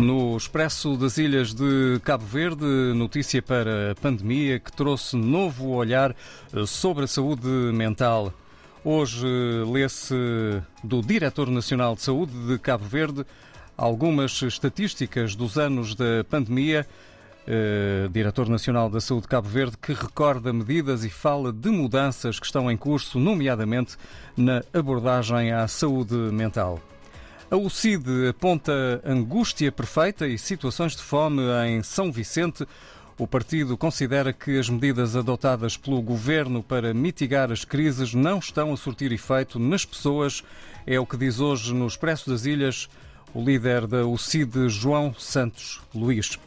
No Expresso das Ilhas de Cabo Verde, notícia para a pandemia que trouxe novo olhar eh, sobre a saúde mental. Hoje eh, lê-se do Diretor Nacional de Saúde de Cabo Verde algumas estatísticas dos anos da pandemia. Uh, Diretor Nacional da Saúde de Cabo Verde, que recorda medidas e fala de mudanças que estão em curso, nomeadamente na abordagem à saúde mental. A UCID aponta angústia perfeita e situações de fome em São Vicente. O partido considera que as medidas adotadas pelo governo para mitigar as crises não estão a surtir efeito nas pessoas. É o que diz hoje no Expresso das Ilhas o líder da UCID, João Santos Luís.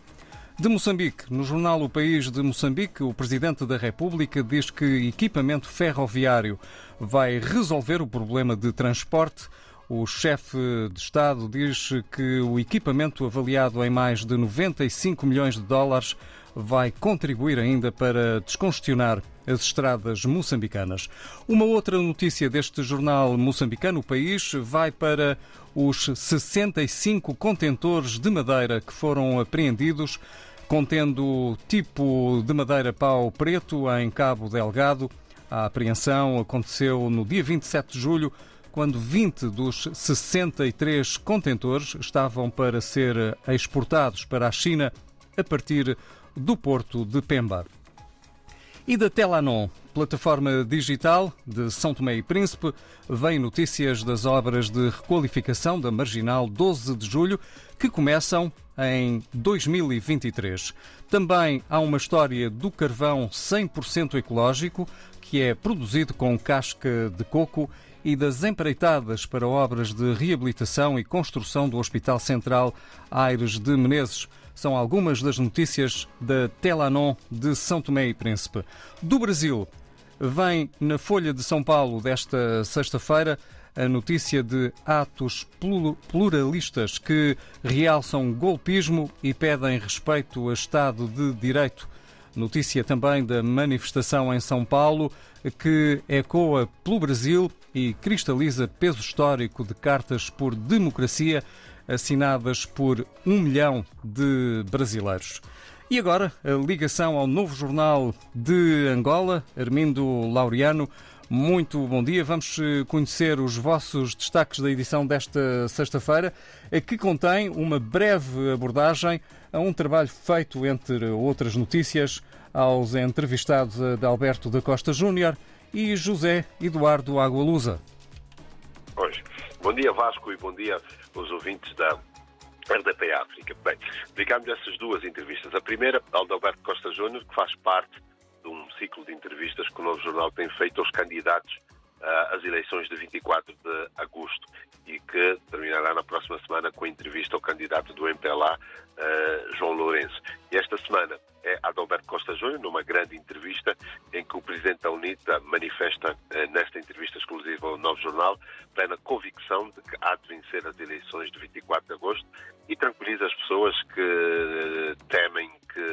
De Moçambique, no jornal O País de Moçambique, o Presidente da República diz que equipamento ferroviário vai resolver o problema de transporte o chefe de Estado diz que o equipamento avaliado em mais de 95 milhões de dólares vai contribuir ainda para descongestionar as estradas moçambicanas. Uma outra notícia deste jornal moçambicano, o país, vai para os 65 contentores de madeira que foram apreendidos, contendo tipo de madeira pau preto em Cabo Delgado. A apreensão aconteceu no dia 27 de julho quando 20 dos 63 contentores estavam para ser exportados para a China a partir do porto de Pemba. E da Telanon, plataforma digital de São Tomé e Príncipe, vêm notícias das obras de requalificação da Marginal 12 de Julho, que começam em 2023. Também há uma história do carvão 100% ecológico, que é produzido com casca de coco e das empreitadas para obras de reabilitação e construção do Hospital Central Aires de Menezes. São algumas das notícias da Telanon de São Tomé e Príncipe. Do Brasil, vem na Folha de São Paulo desta sexta-feira a notícia de atos pluralistas que realçam golpismo e pedem respeito a Estado de Direito. Notícia também da manifestação em São Paulo que ecoa pelo Brasil e cristaliza peso histórico de cartas por democracia assinadas por um milhão de brasileiros. E agora, a ligação ao novo jornal de Angola, Armindo Laureano. Muito bom dia. Vamos eh, conhecer os vossos destaques da edição desta sexta-feira, que contém uma breve abordagem a um trabalho feito, entre outras notícias, aos entrevistados de Alberto da Costa Júnior e José Eduardo Agualusa. Bom dia Vasco e bom dia aos ouvintes da RDP África. Bem, dedicámos essas duas entrevistas. A primeira, ao de Alberto Costa Júnior, que faz parte de um ciclo de entrevistas que o Novo Jornal tem feito aos candidatos uh, às eleições de 24 de agosto e que terminará na próxima semana com a entrevista ao candidato do MPLA, ah, João Lourenço. E esta semana é Adalberto Costa Júnior, numa grande entrevista em que o Presidente da UNITA manifesta, eh, nesta entrevista exclusiva ao Novo Jornal, plena convicção de que há de vencer as eleições de 24 de agosto e tranquiliza as pessoas que eh, temem que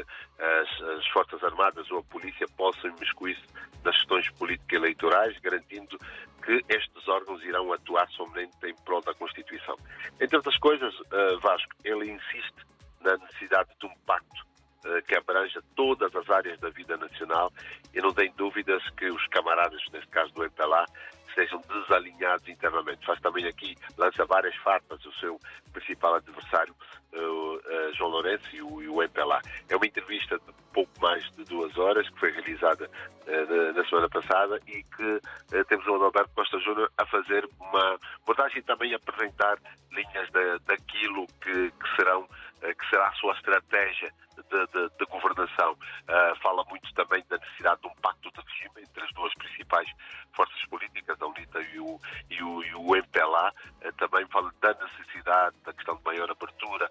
Armadas ou a Polícia possam imiscuir-se nas questões político-eleitorais, garantindo que estes órgãos irão atuar somente em prol da Constituição. Entre outras coisas, eh, Vasco, ele insiste na necessidade de um pacto eh, que abranja todas as áreas da vida nacional e não tem dúvidas que os camaradas, neste caso do MPLA, sejam desalinhados internamente. Faz também aqui, lança várias farpas o seu principal adversário, uh, João Lourenço e o, MPLA. É uma entrevista de pouco mais de duas horas, que foi realizada uh, na, semana passada e que temos o Adalberto Costa Júnior a fazer uma abordagem também apresentar linhas daquilo que, que serão que será a sua estratégia de, de, de governação. Uh, fala muito também da necessidade de um pacto de regime entre as duas principais forças políticas, a UNITA e o, e o, e o MPLA. Uh, também fala da necessidade da questão de maior abertura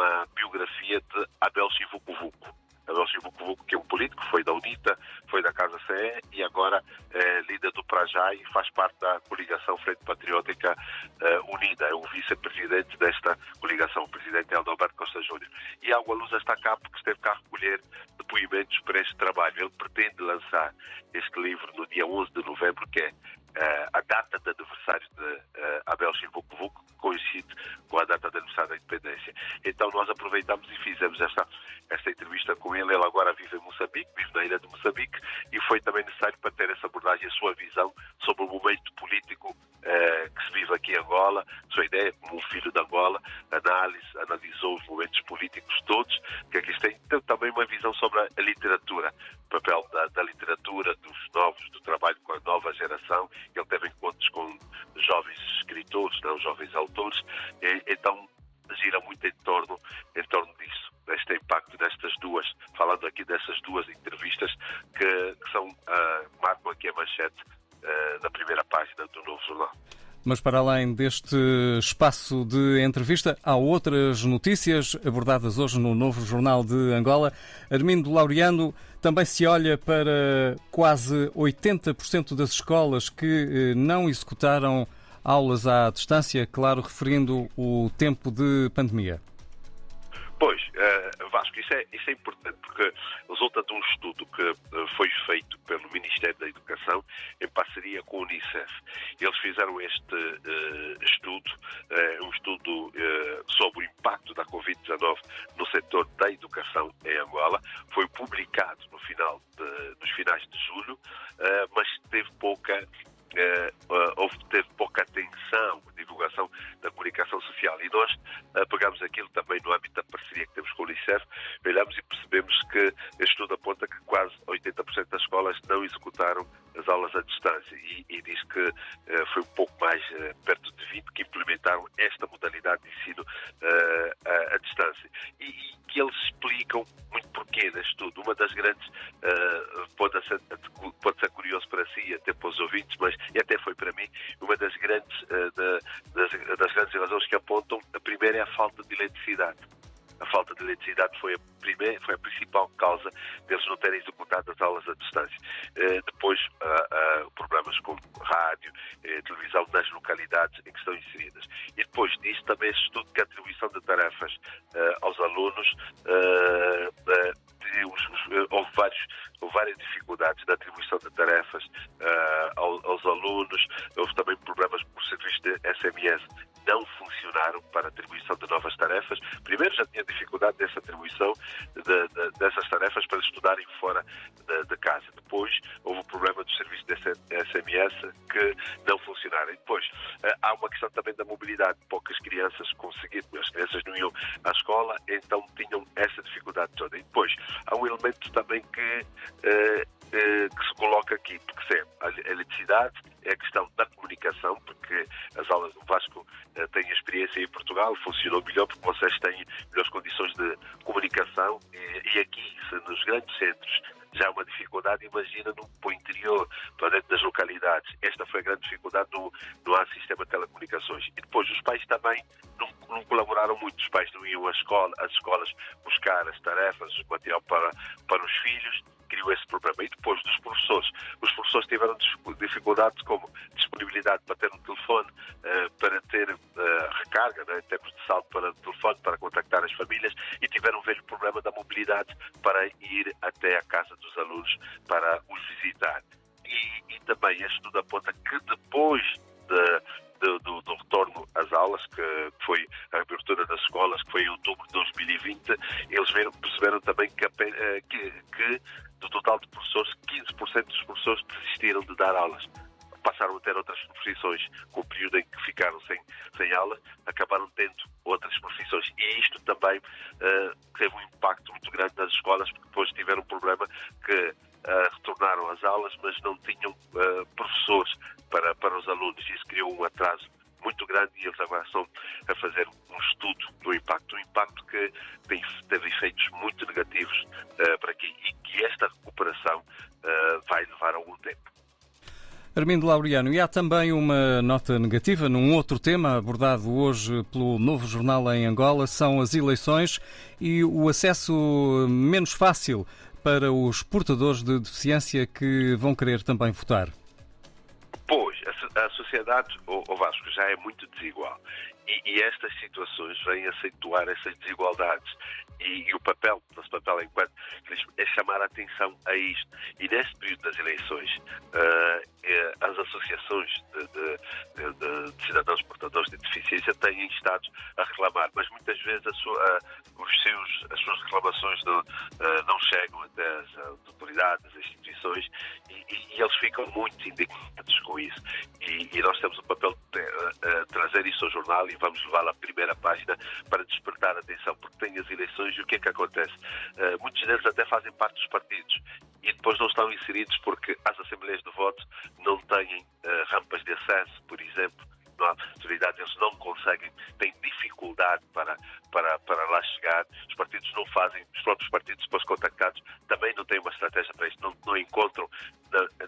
uma biografia de Abel Chivucovuco. Abel Chivucovuco, que é um político, foi da UNITA, foi da Casa CE e agora é líder do Prajá e faz parte da coligação Frente Patriótica uh, Unida. É o vice-presidente desta coligação, o presidente Alberto Costa Júnior. E Água Luz está cá porque esteve cá a recolher depoimentos para este trabalho. Ele pretende lançar este livro no dia 11 de novembro, que é uh, a data de aniversário de Abel Chivucovuco, que coincide com a data de aniversário da independência. Então nós aproveitamos e fizemos esta, esta entrevista com ele. Ele agora vive em Moçambique, vive na ilha de Moçambique, e foi também necessário para ter essa abordagem, a sua visão sobre o momento político uh, que se vive aqui em Angola, sua ideia como um filho de Angola, análise, analisou os momentos políticos todos, que aqui tem também uma visão sobre a literatura, o papel da, da literatura, dos novos, do trabalho com a nova geração. Ele teve encontros com jovens escritores, não jovens autores, e, então gira muito em torno, em torno disso, deste impacto destas duas, falando aqui dessas duas entrevistas que, que são, uh, marcam aqui a manchete uh, na primeira página do novo jornal. Mas para além deste espaço de entrevista, há outras notícias abordadas hoje no novo Jornal de Angola. Armindo Laureano também se olha para quase 80% das escolas que eh, não executaram aulas à distância, claro, referindo o tempo de pandemia. Pois, uh, Vasco, isso é, isso é importante porque resulta de um estudo que uh, foi feito pelo Ministério da Educação em parceria com o Unicef. Eles fizeram este uh, estudo, um estudo sobre o impacto da Covid-19 no setor da educação em Angola. Foi publicado no final de, nos finais de julho, mas teve pouca uh, houve teve pouca atenção, divulgação da comunicação social. E nós uh, pegamos aquilo também no âmbito da parceria que temos com o Unicef, olhamos e percebemos que este estudo aponta que quase 80% das escolas não executaram as aulas à distância e, e diz que uh, foi um pouco mais perto de 20 que implementaram esta modalidade de ensino à, à, distância. E, e, que eles explicam muito porquê neste estudo. Uma das grandes, pode ser, pode ser curioso para si, até para os ouvintes, mas e até foi para mim uma das grandes, uh, das, das grandes razões que apontam. A primeira é a falta de eletricidade. Falta de eletricidade foi a, primeira, foi a principal causa deles não terem executado as aulas à distância. Uh, depois, uh, problemas com rádio, televisão nas localidades em que estão inseridas. E depois disso, também estudo que a atribuição de tarefas aos alunos houve, vários, houve várias dificuldades na atribuição de tarefas uh, aos, aos, alunos, houve também problemas por serviços de SMS funcionaram para a atribuição de novas tarefas. Primeiro já tinha dificuldade nessa atribuição de, de, dessas tarefas para estudarem fora de, de, casa. Depois houve o problema do serviço de SMS que não funcionaram. Depois uh, há uma questão também da mobilidade. Poucas crianças conseguiram, as crianças não iam à escola, então tinham essa dificuldade toda. E depois há um elemento também que, uh, uh, que se coloca aqui, porque é a eletricidade, é a questão da comunicação, porque as aulas do Vasco uh, têm experiência em Portugal, funcionou melhor porque vocês têm melhores condições de comunicação e, e aqui, nos grandes centros já há uma dificuldade, imagina no, para o interior, para dentro das localidades. Esta foi a grande dificuldade, no há sistema de telecomunicações. E depois os pais também não, não colaboraram muito, os pais não iam às, escola, às escolas buscar as tarefas, o material para, para os filhos, criou esse problema. E depois dos professores, os professores tiveram dificuldades como disponibilidade para ter um telefone, uh, para ter uh, recarga, né, em termos de saldo para o telefone, para contactar as famílias, e tiveram um velho problema da mobilidade para ir até a casa dos alunos para os visitar. E, e também este estudo aponta que depois de, do, do, do, retorno às aulas, que foi a abertura das escolas, que foi em outubro de 2020, eles viram, perceberam também que, eh, que, que do total de professores, 15% dos professores desistiram de dar aulas. Passaram a ter outras profissões. Com o período em que ficaram sem, sem aula, acabaram tendo outras profissões. E isto também uh, teve um impacto muito grande nas escolas, porque depois tiveram um problema que uh, retornaram às aulas, mas não tinham uh, professores para, para os alunos. Isso criou um atraso muito grande e eles agora estão a fazer um estudo do impacto, um impacto que tem, teve efeitos muito negativos uh, para aqui e que esta recuperação uh, vai levar algum tempo. Armindo Laureano, e há também uma nota negativa num outro tema abordado hoje pelo Novo Jornal em Angola, são as eleições e o acesso menos fácil para os portadores de deficiência que vão querer também votar. A, sociedade, o Vasco, já é muito desigual e, e estas situações vêm acentuar essas desigualdades e, e, o papel, nosso papel enquanto é chamar a atenção a isto. E neste período das eleições, uh, as associações de, de, de, de, cidadãos portadores de deficiência têm estado a reclamar, mas muitas vezes a sua, os seus, as suas reclamações não, uh, não chegam até as autoridades, as instituições, e, e eles ficam muito indignados com isso. E, e nós temos o papel de uh, trazer isso ao jornal e vamos levá-lo à primeira página para despertar a atenção, porque tem as eleições e o que é que acontece? Uh, muitos deles até fazem parte dos partidos e depois não estão inseridos porque as assembleias de voto não têm uh, rampas de acesso, por exemplo. Não há autoridade, eles não conseguem, têm dificuldade para, para, para lá chegar. Os partidos não fazem, os próprios partidos, depois contactados, também não têm uma estratégia para isto, não, não encontram,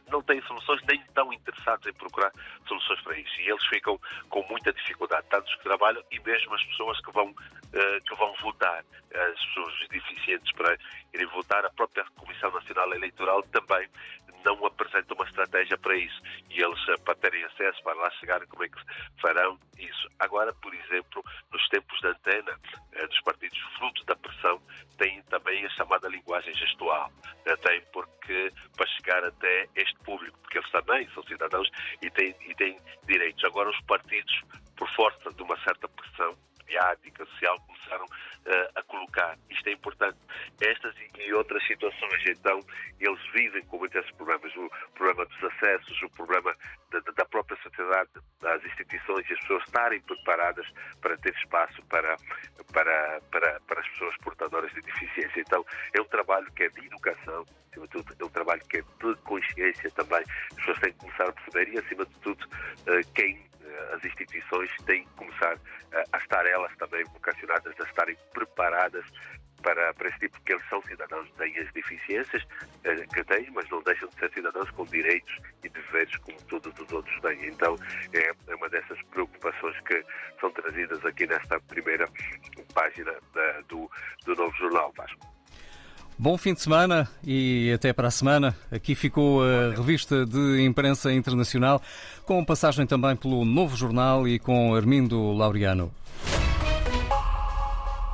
não, têm soluções, nem estão interessados em procurar soluções para isso. E eles ficam com muita dificuldade, tanto os que trabalham e mesmo as pessoas que vão, uh, que vão votar, as pessoas deficientes para irem votar, a própria Comissão Nacional Eleitoral também não apresenta uma estratégia para isso. E eles, eh, para terem acesso, para lá chegar, como é que farão isso? Agora, por exemplo, nos tempos de antena eh, dos partidos, fruto da pressão, têm também a chamada linguagem gestual. Eh, tem porque, para chegar até este público, porque eles também são cidadãos e têm, e têm direitos. Agora, os partidos, por força de uma certa pressão, mediática, social, começaram uh, a colocar. Isto é importante. Estas e outras situações, então, eles vivem com muitos esses problemas. O problema dos acessos, o problema da, da própria sociedade, das instituições e as pessoas estarem preparadas para ter espaço para, para, para, para as pessoas portadoras de deficiência. Então, é um trabalho que é de educação, acima de tudo, é um trabalho que é de consciência também. As pessoas têm que começar a perceber e, acima de tudo, uh, quem as instituições têm que começar a estar elas também vocacionadas, a estarem preparadas para, para esse tipo, porque eles são cidadãos, têm as deficiências eh, que têm, mas não deixam de ser cidadãos com direitos e deveres como todos os outros têm. Então, é, é uma dessas preocupações que são trazidas aqui nesta primeira página da, do, do novo jornal Vasco. Bom fim de semana e até para a semana. Aqui ficou a revista de imprensa internacional, com passagem também pelo Novo Jornal e com Armindo Laureano.